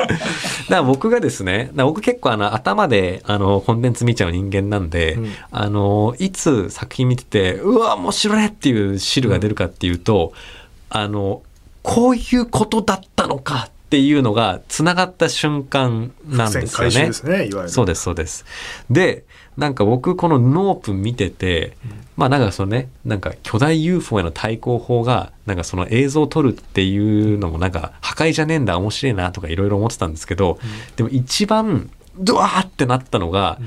ら僕がですね僕結構あの頭であのコンテンツ見ちゃう人間なんで、うん。あのいつ作品見ててうわ面白いっていう汁が出るかっていうと、あのこういうことだったのかっていうのがつながった瞬間なんですよね。ねそうですそうです。でなんか僕このノープ見てて、まあなんかそのねなんか巨大 UFO への対抗法がなんかその映像を撮るっていうのもなんか破壊じゃねえんだ面白いなとかいろいろ思ってたんですけど、でも一番ドワーってなったのが、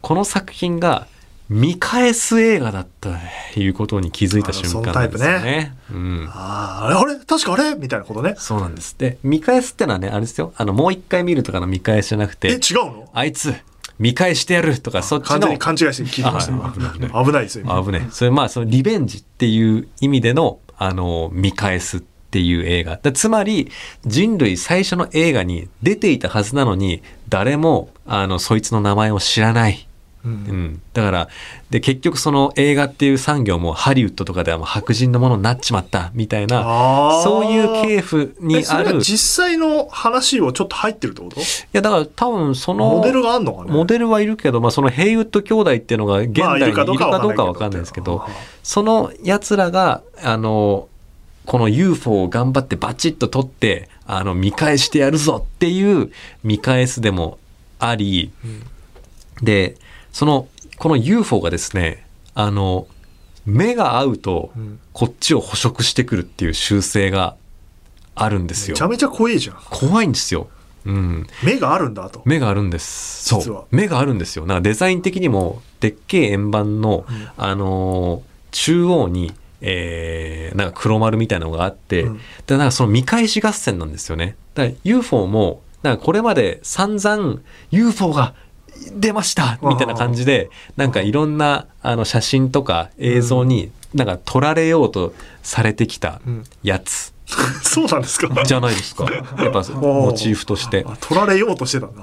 この作品が見返す映画だったということに気づいた瞬間なんですよあのそのタイね。うんあああれあれ？確かあれ？みたいなことねそうなんです。で、見返すってのはね、あれですよ。あの、もう一回見るとかの見返しじゃなくえ違て、うの？あいつ、見返してやるとか、そっちの完全に。勘違いして聞いてましたあ危ない危ないですよ今危ねそれまあ、そのリベンジっていう意味での、あの、見返すっていう映画。だつまり、人類最初の映画に出ていたはずなのに、誰も、あの、そいつの名前を知らない。ううん。ん、だからで結局その映画っていう産業もハリウッドとかではもう白人のものになっちまったみたいなそういう系譜にえそれはあるい実際の話をちょっと入ってるってこと？やだから多分そのモデルがあんのかね？モデルはいるけど、まあ、そのヘイウッド兄弟っていうのが現まあ代にいるかどうか分かんないですけど、そのやつらがあのこの UFO を頑張ってバチッと取ってあの見返してやるぞっていう見返すでもあり、でそのこの UFO がですねあの目が合うとうんこっちを捕食してくるっていう習性があるんですよめちゃめちゃ怖いじゃん怖いんですよ。うん、目があるんだと目があるんです。そう。目があるんですよ。なんかデザイン的にも、でっけえ円盤の、うんあのー中央に、えーなんか黒丸みたいなのがあって、うんでなんかその見返し合戦なんですよね。だから UFO も、なんかこれまで散々 UFO が出ましたみたいな感じで、なんかいろんなあの写真とか映像になんか撮られようとされてきたうん。やつ。そうなんですか？じゃないですか。やっぱ モチーフとして。あ取られようとしてたんだ。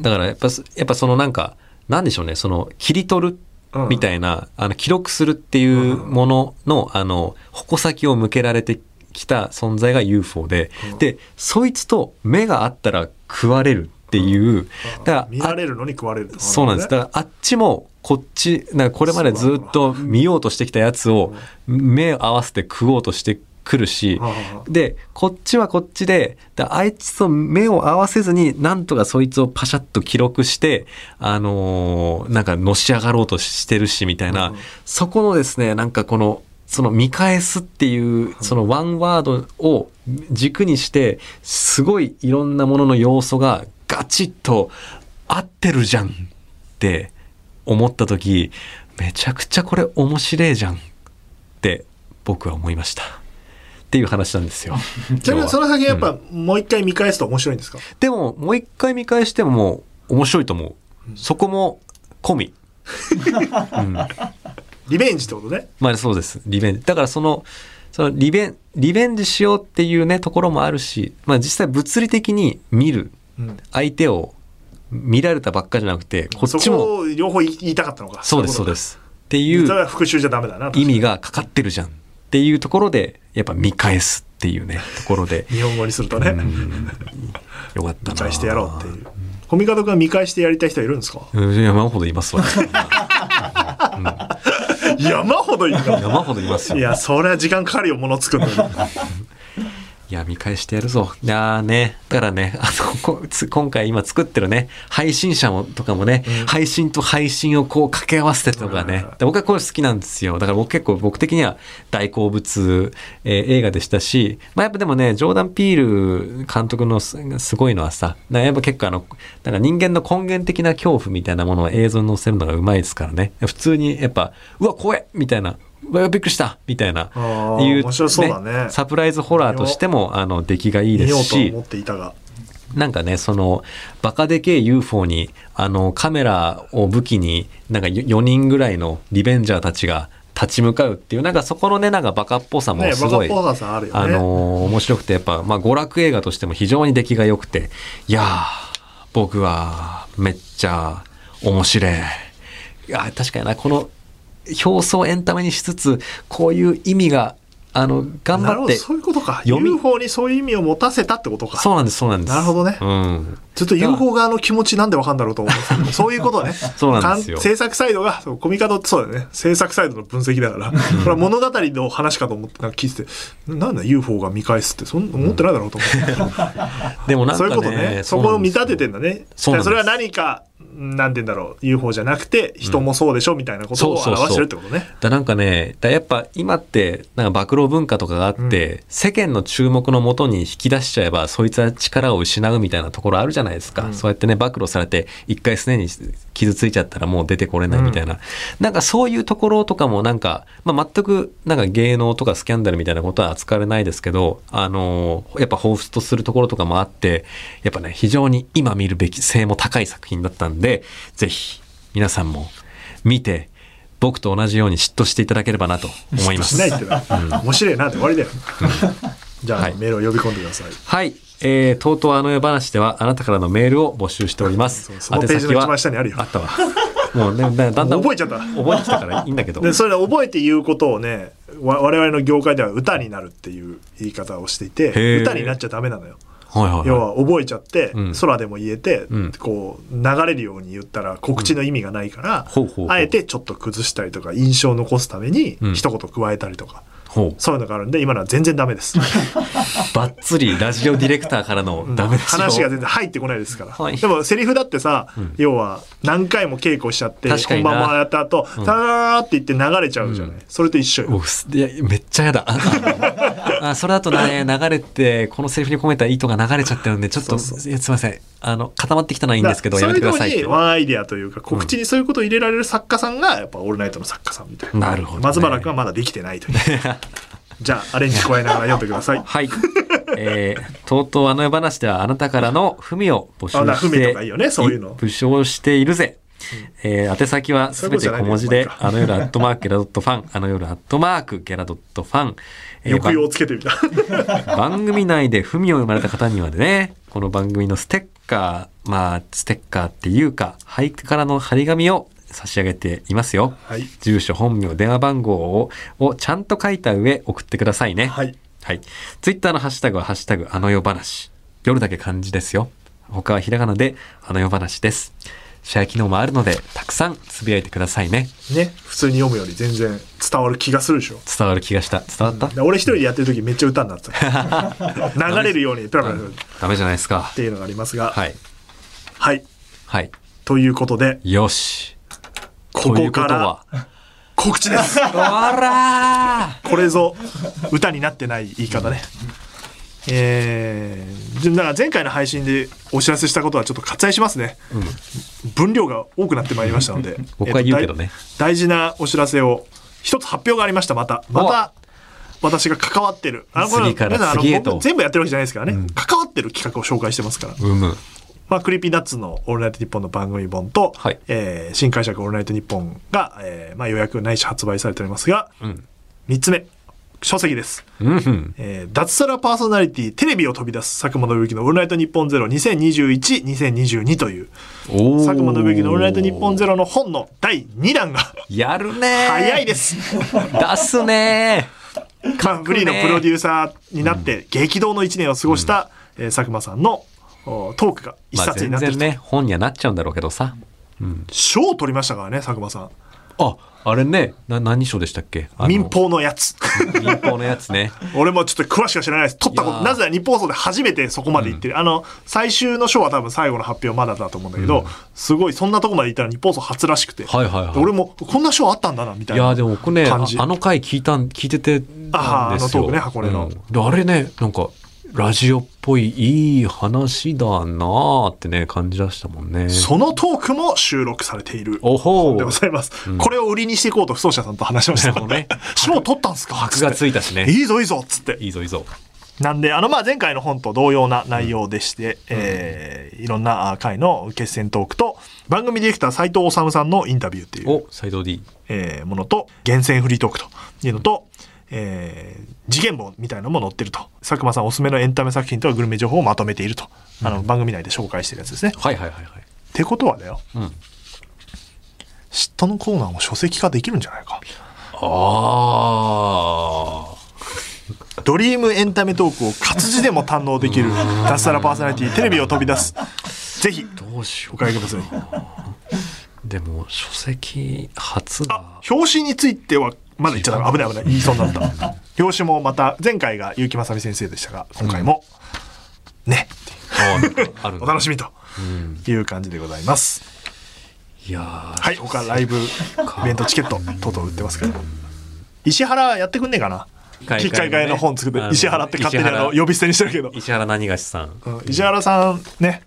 だからやっぱやっぱそのなんかなんでしょうね。その切り取るうん。みたいな、あの記録するっていうものの、あの矛先を向けられてきた存在が UFO で、うん。でそいつと目があったら食われるっていう、だから見られるのに食われるとそうなんです。だからあっちもこっち、なんかこれまでずっと見ようとしてきたやつを目を合わせて食おうとしてくるしで、こっちはこっちで、だあいつと目を合わせずになんとかそいつをパシャッと記録して、あのーなんかのし上がろうとしてるしみたいな、うんそこのですね、なんかこの、その見返すっていう、そのワンワードを軸にして、すごいいろんなものの要素がガチッと合ってるじゃんって思った時、めちゃくちゃこれ面白いじゃんって僕は思いました。っていう話なんですよ。ちなみにその先やっぱもう一回見返すと面白いんですか、でも、もう一回見返しても面白いと思う。そこも込み。うんリベンジってことねまあそうです。リベンジ。だからその、そのリベン、リベンジしようっていうね、ところもあるし、まあ実際物理的に見る。うん。相手を見られたばっかじゃなくて、こっちも、を両方言いたかったのか。そうです、そうです。す。っていう復習じゃダメだな意味がかかってるじゃんっていうところで、やっぱ見返すっていうね、ところで、日本語にするとね、うん。よかったな。見返してやろうっていう。コミカド君は見返してやりたい人いるんですか？うん。山ほどいますわ。山ほどいるか山ほどいますよ。いやそれは時間かかるよもの作るのに いや、見返してやるぞ。いやーね、だからね、あの、こつ今回今作ってるね、配信者もとかもね、配信と配信をこう掛け合わせてとかね、で僕はこれ好きなんですよ。だから僕結構僕的には大好物、えー映画でしたし、まあやっぱでもね、ジョーダン・ピール監督のすすごいのはさ、なやっぱ結構あの、なんか人間の根源的な恐怖みたいなものを映像に載せるのがうまいですからね。普通にやっぱ、うわ、怖えみたいな。びっくりした。みたいな。いう、面白そうだね。サプライズホラーとしてもあの出来がいいですし。うと思っていたが。なんかねそのバカでけえ UFO にあのカメラを武器になんか4人ぐらいのリベンジャーたちが立ち向かうっていうなんかそこのねなんかバカっぽさもねすごい、バカっぽさあね。あのー面白くてやっぱ、まあ、娯楽映画としても非常に出来が良くていやー僕はめっちゃ面白い。いや確かになこの表層エンタメにしつつこういう意味があの頑張ってそういうことか。UFO にそういう意味を持たせたってことか。そうなんですそうなんです。なるほどね。うん。ちょっと UFO 側の気持ちなんでわかんだろうと思うんですけど そういうことね。そうなんですよ。か制作サイドがコミカドってそうだよね。制作サイドの分析だから これは物語の話かと思ってなんか聞いててなんだ UFO が見返すってそん思ってないだろうと思って、でもなんかねそういうことね。そこを見立ててんだね。そうなんですそれは何かなんて言うんだろう UFO じゃなくて人もそうでしょみたいなことをそうそうそう。表してるってことね。だなんかねだやっぱ今ってなんか暴露文化とかがあって、世間の注目のもとに引き出しちゃえばそいつは力を失うみたいなところあるじゃないですか、うん。そうやってね暴露されて一回すでに傷ついちゃったらもう出てこれないみたいな、なんかそういうところとかもなんか、まあ、全くなんか芸能とかスキャンダルみたいなことは扱われないですけどあのーやっぱ彷彿とするところとかもあってやっぱね非常に今見るべき性も高い作品だったんでぜひ皆さんも見て僕と同じように嫉妬していただければなと思います。しないってな、面白いなって終わりだよ、じゃあ、はいメールを呼び込んでくださいはい。えー、とうとうあの世話ではあなたからのメールを募集しております。そのページの一番下にあるよあったわ。もうね、だだんだん覚えちゃった覚えてきたからいいんだけど。でそれで覚えて言うことをねわ我々の業界では歌になるっていう言い方をしていて歌になっちゃダメなのよはいはいはい。要は覚えちゃって、うん。空でも言えて、うん。こう流れるように言ったら告知の意味がないから、ほうほうほう。あえてちょっと崩したりとか印象を残すためにうん。一言加えたりとか。そういうのがあるんで今のは全然ダメです。ばっつりラジオディレクターからのダメ出しを話が全然入ってこないですから、はい。でもセリフだってさ、ん。要は何回も稽古しちゃって本番もやった後、うん。タラーって言って流れちゃうじゃない、それと一緒よ。いや、めっちゃやだ。ああそれだとね、流れて、このセリフに込めた意図が流れちゃってるんで、ちょっと、すいません。あの、固まってきたのはいいんですけど、やめてください。そういにワンアイデアというか告知にそういうことを入れられる作家さんがやっぱ「オールナイト」の作家さんみたいな。なるほどね。松原君はまだできてないという。じゃあアレンジ加えながら読んでください。はい。えー、とうとうあの世話ではあなたからの文を募集して、文とかいいよねそういうの。募集しているぜ。えー、宛先はすべて小文字で、あの夜アットマークゲラドットファン、あの夜アットマークゲラドットファン。えー抑揚をつけてみた 番組内で文を生まれた方にはね、この番組のステッカー、まあ、ステッカーっていうか、俳句からの張り紙を差し上げていますよ。はい住所、本名、電話番号ををちゃんと書いた上送ってくださいね。はいはい。ツイッターのハッシュタグはハッシュタグあの世話。夜だけ漢字ですよ。他はひらがなで、あの世話です。シェア機能もあるので、たくさんつぶやいてくださいね。ね普通に読むより全然伝わる気がするでしょ伝わる気がした。伝わった、で俺一人でやってる時めっちゃ歌になってた 流れるようにペラペラダメじゃないですか。ていうのがありますがはい。はいはい。ということでよし。ここから。告知です これぞ歌になってない言い方ねえー、でだから前回の配信でお知らせしたことはちょっと割愛しますね、分量が多くなってまいりましたので。僕は言うけどね。えっと大大事なお知らせを一つ発表がありました。またまた私が関わってる。あのこれ次からあの全部やってるわけじゃないですからね、関わってる企画を紹介してますから。うむ。まあ、 Creepy Nuts の「オールナイトニッポン」の番組本と、はい。えー新解釈「オールナイトニッポンが」えーまあ、予約ないし発売されておりますが、うん。3つ目書籍です、うんうん。えー脱サラパーソナリティテレビを飛び出す佐久間宣行の「オールナイトニッポンゼロ2021-2022」という佐久間信之の「オールナイトニッポンゼロの本の第2弾がやるね。ー早いです。出すね。まあフリーのプロデューサーになって激動の1年を過ごした、えー佐久間さんのおトークが一冊になってると、然ね、本にはなっちゃうんだろうけどさ。うん。賞を取りましたからね佐久間さんあ、あれね、な、何賞でしたっけ？あの民放のやつ。民放のやつね。俺もちょっと詳しくは知らないです。取ったこいやー。となぜなら日本放送で初めてそこまで行ってる、あの最終の賞は多分最後の発表まだだと思うんだけど、すごいそんなとこまで行ったら日本放送初らしくて、はいはいはい。で俺もこんな賞あったんだなみたいないやでも僕ねあ感じ。あの回聞いたん聞いててたんですよ。あーあのトークね箱根の。うん。であれねなんかラジオっぽいいい話だなーってね感じ出したもんね。そのトークも収録されている。おほでございます、これを売りにしていこうと不走者さんと話しました。なるほどね。賞取ったんすか？箔がついたしね。いいぞいいぞっつって。いいぞいいぞなんで、あの、まあ、前回の本と同様な内容でして、えーいろんなあ回の決戦トークと、番組ディレクター斉藤治さんのインタビューっていう、お斎藤 D えーものと、厳選フリートークというのと、えー事件簿みたいなのも載ってると。佐久間さんおすすめのエンタメ作品とグルメ情報をまとめていると。あの、番組内で紹介してるやつですね。っはいはいはいはいてことはだよ、うん嫉妬のコーナーも書籍化できるんじゃないか。あ ドリームエンタメトークを活字でも堪能できる 脱サラパーソナリティテレビを飛び出す。ぜひ、ーどうしよお買いください。うでも書籍初あが表紙についてはまだ言っちゃダメ。危ない危ない。言いそうになった。表紙もまた前回が結城正美先生でしたが今回も、ね。あなんかあるんだ。お楽しみとうん。いう感じでございます。いやーはい他ライブイベントチケット等々売ってますから石原やってくんねえかな？海機械替えの本作って石原って勝手にあの呼び捨てにしてるけど、石原何がしさん。うん石原さんね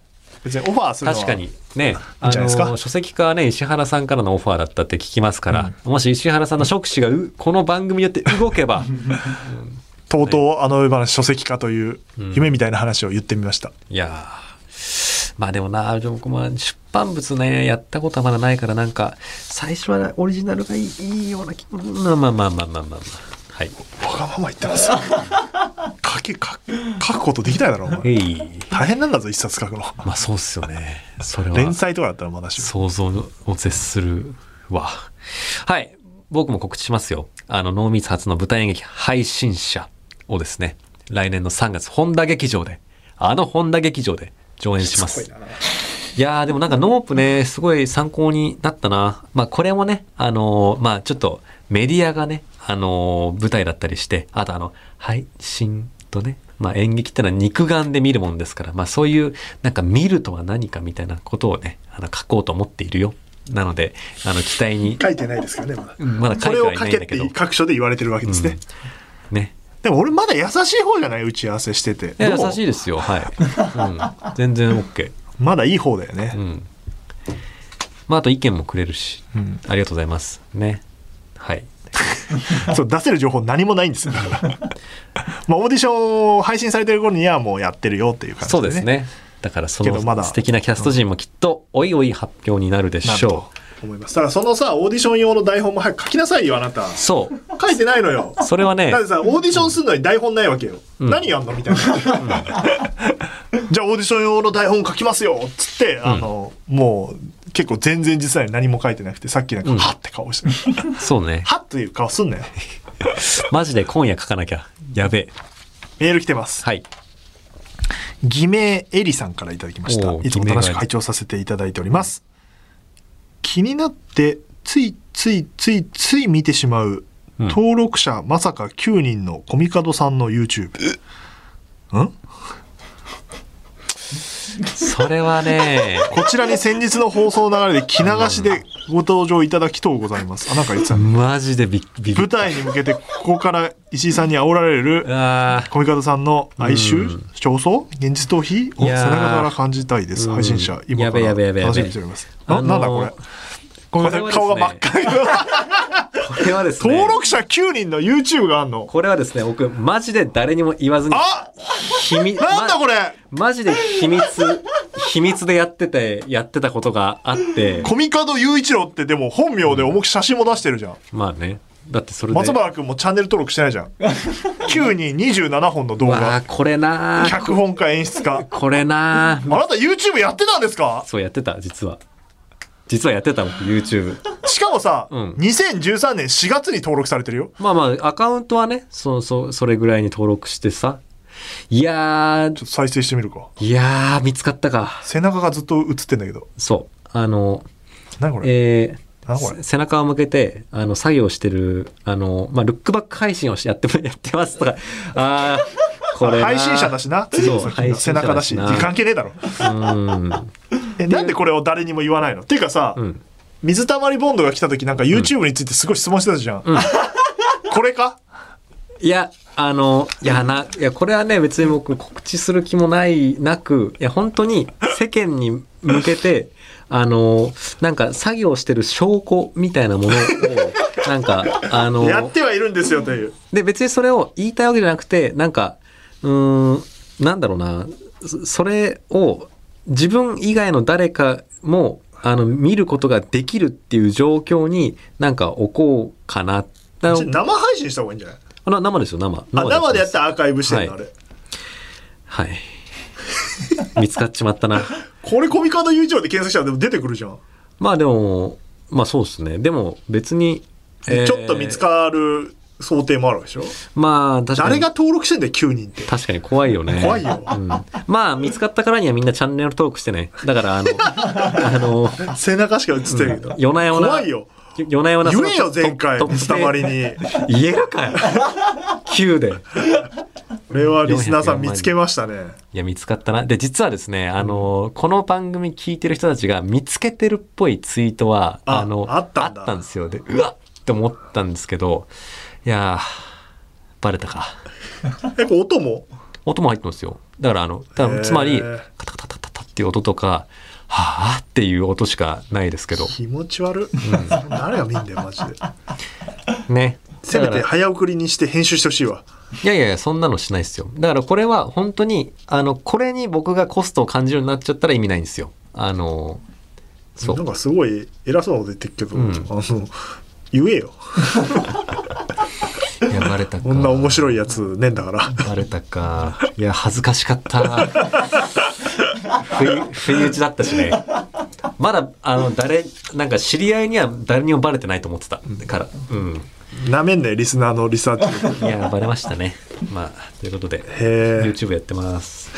別にオファーするのは確かに。ね。あの書籍化はね石原さんからのオファーだったって聞きますから、もし石原さんの触手がうこの番組によって動けば。とうとうあの上話書籍化という夢みたいな話を言ってみました、いやー。まあでもな僕も出版物ねやったことはまだないからなんか最初はオリジナルがいいいいような気も。まあまあまあまあまあまあまあはいわがまま言ってます 書け書書くことできないだろお前えい大変なんだぞ一冊書くのまあそうっすよねそれは連載とかだったらまだしも想像を絶するわ。はい。僕も告知しますよ。あの、ノーミーツ初の舞台演劇配信者をですね、来年の3月、本田劇場で、あの本田劇場で上演します。いやーでもなんかノープね、すごい参考になったな。まあこれもね、あのーまあちょっとメディアがね、あのー舞台だったりして、あとあの、配信とね、まあ演劇ってのは肉眼で見るもんですから、まあそういう、なんか見るとは何かみたいなことをね、あの書こうと思っているよ。なので、あの期待に、書いてないですからねまだうんまだ書いていないんだけどけって、各所で言われてるわけですね、ね。でも俺まだ優しい方じゃない？打ち合わせしてて優しいですよ。はい。うん。全然 OK。まだいい方だよねう、ん。まああと意見もくれるし、うんありがとうございます。ね。はい。そう出せる情報何もないんですよ。だからまあオーディション配信されてる頃にはもうやってるよっていう感じで、ね、そうですね。だからその素敵なキャスト陣もきっとおいおい発表になるでしょなると思います。だからそのさオーディション用の台本も早く書きなさいよあなた。う。そう。書いてないのよ。それはね。だっ、てさオーディションするのに台本ないわけよ、ん。何やんのみたいな、じゃあオーディション用の台本書きますよっつって、あのもう結構全然実際に何も書いてなくてさっきなんか、うん。はって顔してそうね。はっていう顔すんなよ マジで今夜書かなきゃ。やべえ。メール来てます、はい。偽名エリさんからいただきました。いつも楽しく拝聴させていただいております気になってついついついつい見てしまううん。登録者まさか9人のコミカドさんの YouTube ん？それはねこちらに先日の放送の流れで気流しでご登場いただきとうございます。あなんか言ってた。ねマジでビビビ舞台に向けてここから石井さんに煽られるあー。コミカドさんの哀愁うん。焦燥現実逃避を背中から感じたいです。うん。配信者今から。楽しみにしております。なあのーなんだこれ。顔が真っ赤これはですね登録者9人の YouTube があんの？これはですね僕マジで誰にも言わずにあ！秘密 なんだこれ？マジで秘密秘密でやっててやってたことがあってコミカド雄一郎ってでも本名で重く写真も出してるじゃん。まあね。だってそれで松原君もチャンネル登録してないじゃん。9人27本の動わあ画これなー脚本家演出家。これなあーなた YouTube やってたんですか？そうやってた実は実はやってた僕 YouTube しかもさ、うん。2013年4月に登録されてるよ。まあまあアカウントはねそうそうそれぐらいに登録してさ。いやーちょっと再生してみるか。いやー見つかったか。背中がずっと映ってんだけど。そう。あの何これ、えー何これ？せ背中を向けてあの作業してるあの、まあ、ルックバック配信をしやって やってますとか。あーこれな配信者だしな。背中だし。関係ねえだろ。うん。えなんでこれを誰にも言わないの？っていうかさ、うん。水溜りボンドが来た時なんか YouTube についてすごい質問してたじゃん、これか？いや、あの、いや、な、いや、これはね、別に僕告知する気もない、なく、いや、本当に世間に向けて、あの、なんか作業してる証拠みたいなものを、なんか、あの、やってはいるんですよという。で、別にそれを言いたいわけじゃなくて、なんか、うーん、なんだろうな、そそれを自分以外の誰かも、あの、見ることができるっていう状況になんか置こうかな。生配信した方がいいんじゃない？あな生ですよ、生。あ生でやってはアーカイブしてんの、はいあれはい。見つかっちまったな。これコミカド YouTube で検索したらでも出てくるじゃん、まあでも、まあそうですね。でも別に、えーちょっと見つかる想定もあるでしょ？まあ確かに。誰が登録してんだよ9人って確かに怖いよね。怖いようん、まあ見つかったからにはみんなチャンネル登録してね。だからあの、あの、背中しか映ってるけど、夜な夜な。怖いよ夜な夜な。言えよ前回トップ水溜りに言えるかよ。9で。これはリスナーさん見つけましたねいや、見つかったな。で、実はですね、あの、この番組聞いてる人たちが見つけてるっぽいツイートは、あの、あったんですよ。で、うわっって思ったんですけど、いやー、バレたか。え音も？音も入ってますよ。だから、あの、つまりカタカタカタカタっていう音とか、はぁっていう音しかないですけど、気持ち悪い、誰が見んだよマジでね。せめて早送りにして編集してほしいわいやいやいや、そんなのしないですよ。だからこれは本当に、あの、これに僕がコストを感じるようになっちゃったら意味ないんですよ。あの、そうなんかすごい偉そうなこと言ってるけど、うんあの言えよ いや、バレたか。こんな面白いやつねえんだからバレたか。いや、恥ずかしかった。不意不意打ちだったしね。まだ、あの、誰、なんか知り合いには誰にもバレてないと思ってたから。うん。なめんなよリスナーのリサーチいや、バレましたね。まあ、ということで、へえ YouTube やってます。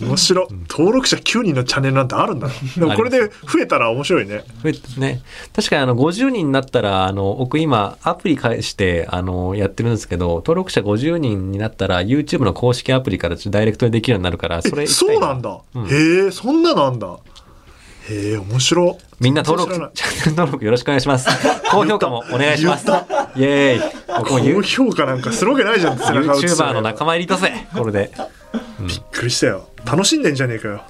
面白い。登録者9人のチャンネルなんてあるんだ。でもこれで増えたら面白いね。増えてね。確かにあの、50人になったら、あの、僕今、アプリ返して、あの、やってるんですけど、登録者50人になったら、YouTube の公式アプリからちょっとダイレクトでできるようになるから、それそうなんだ、うん。へえそんななんだ。へえ面白みんな登録、チャンネル登録よろしくお願いします。高評価もお願いします。イエーイ。高評価なんかするわけないじゃん YouTuber らの仲間入りだぜ。これで。びっくりしたよ楽しんでんじゃねえかよ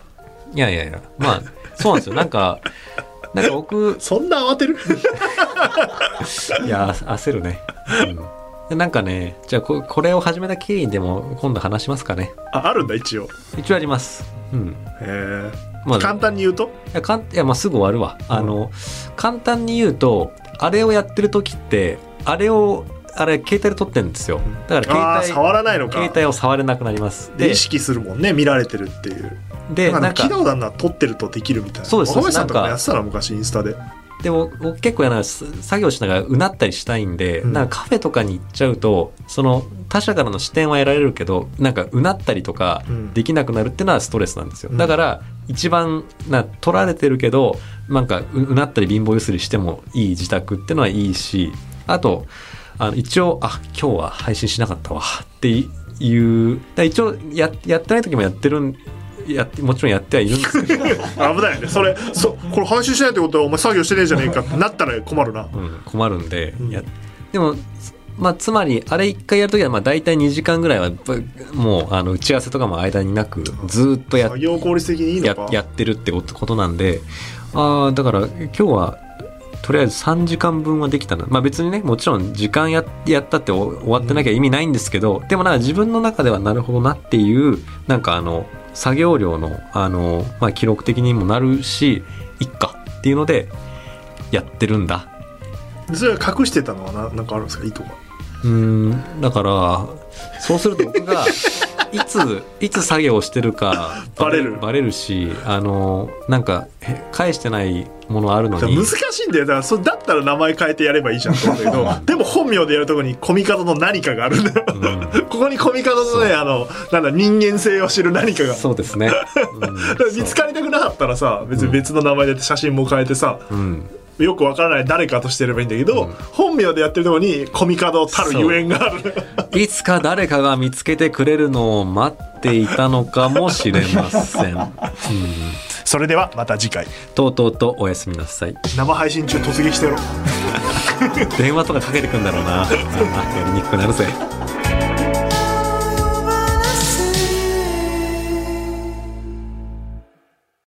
いやいやいや。まあ、そうなんですよ。なんか、なんか僕、そんな慌てる？いや、焦るね。うんでなんかね、じゃあここれを始めた経緯でも今度話しますかね。ああるんだ一応一応あります。うん。へえまあ簡単に言うと？いやかんいやまあすぐ終わるわ、あの簡単に言うとあれをやってる時ってあれをあれ携帯で撮ってるんですよ。だから携帯触らないのか。携帯を触れなくなります。でで意識するもんね見られてるっていう。でなんか聞いたことあるのは撮ってるとできるみたいな。そうです若林さんとかもやってたな昔インスタで。でも僕結構やな作業しながらうなったりしたいんで、うん。なんかカフェとかに行っちゃうとその他者からの視点は得られるけどなんかうなったりとかうん。できなくなるっていうのはストレスなんですよ、うん。だから一番な取られてるけどなんかううなったり貧乏ゆすりしてもいい自宅っていうのはいいしあとあの一応あ今日は配信しなかったわ。っていうだ一応ややってない時もやってるんやってもちろんやってはいるんですけど、危ないね。それそこれ配信しないってことはお前作業してねえじゃねえかってなったら困るな。うん、困るんで、うんやでもまあつまりあれ一回やるときはまあ大体2時間ぐらいはぶもうあの打ち合わせとかも間になくずーっとや作業効率的にいいのやか。やってるってことなんでああだから今日はとりあえず3時間分はできたな。まあ別にねもちろん時間ややったってお終わってなきゃ意味ないんですけど、でもなんか自分の中ではなるほどなっていうなんかあの作業量のあの、まあ、記録的にもなるしいっかっていうのでやってるんだ。それは隠してたのはななんかあるんですか？意図が。うーんだからそうすると僕がいついつ作業をしてるかバレる。バレるしあのなんかへ返してないものあるのに。難しいんだよ。だからそだったら名前変えてやればいいじゃんと思うんだけどでも本名でやるとこにコミカドの何かがあるんだよ、うん。ここにコミカドのねあのなんだ人間性を知る何かが。そうですね、うん。見つかりたくなかったらさ別に別の名前で写真も変えてさ、うんよくわからない誰かとしてればいいんだけど、うん。本名でやってるとこにコミカドたるゆえんがある。いつか誰かが見つけてくれるのを待っていたのかもしれません、うん、それではまた次回。とうとうとおやすみなさい。生配信中突撃してやろ。う 電話とかかけてくんだろうな。あやりにくくなるぜ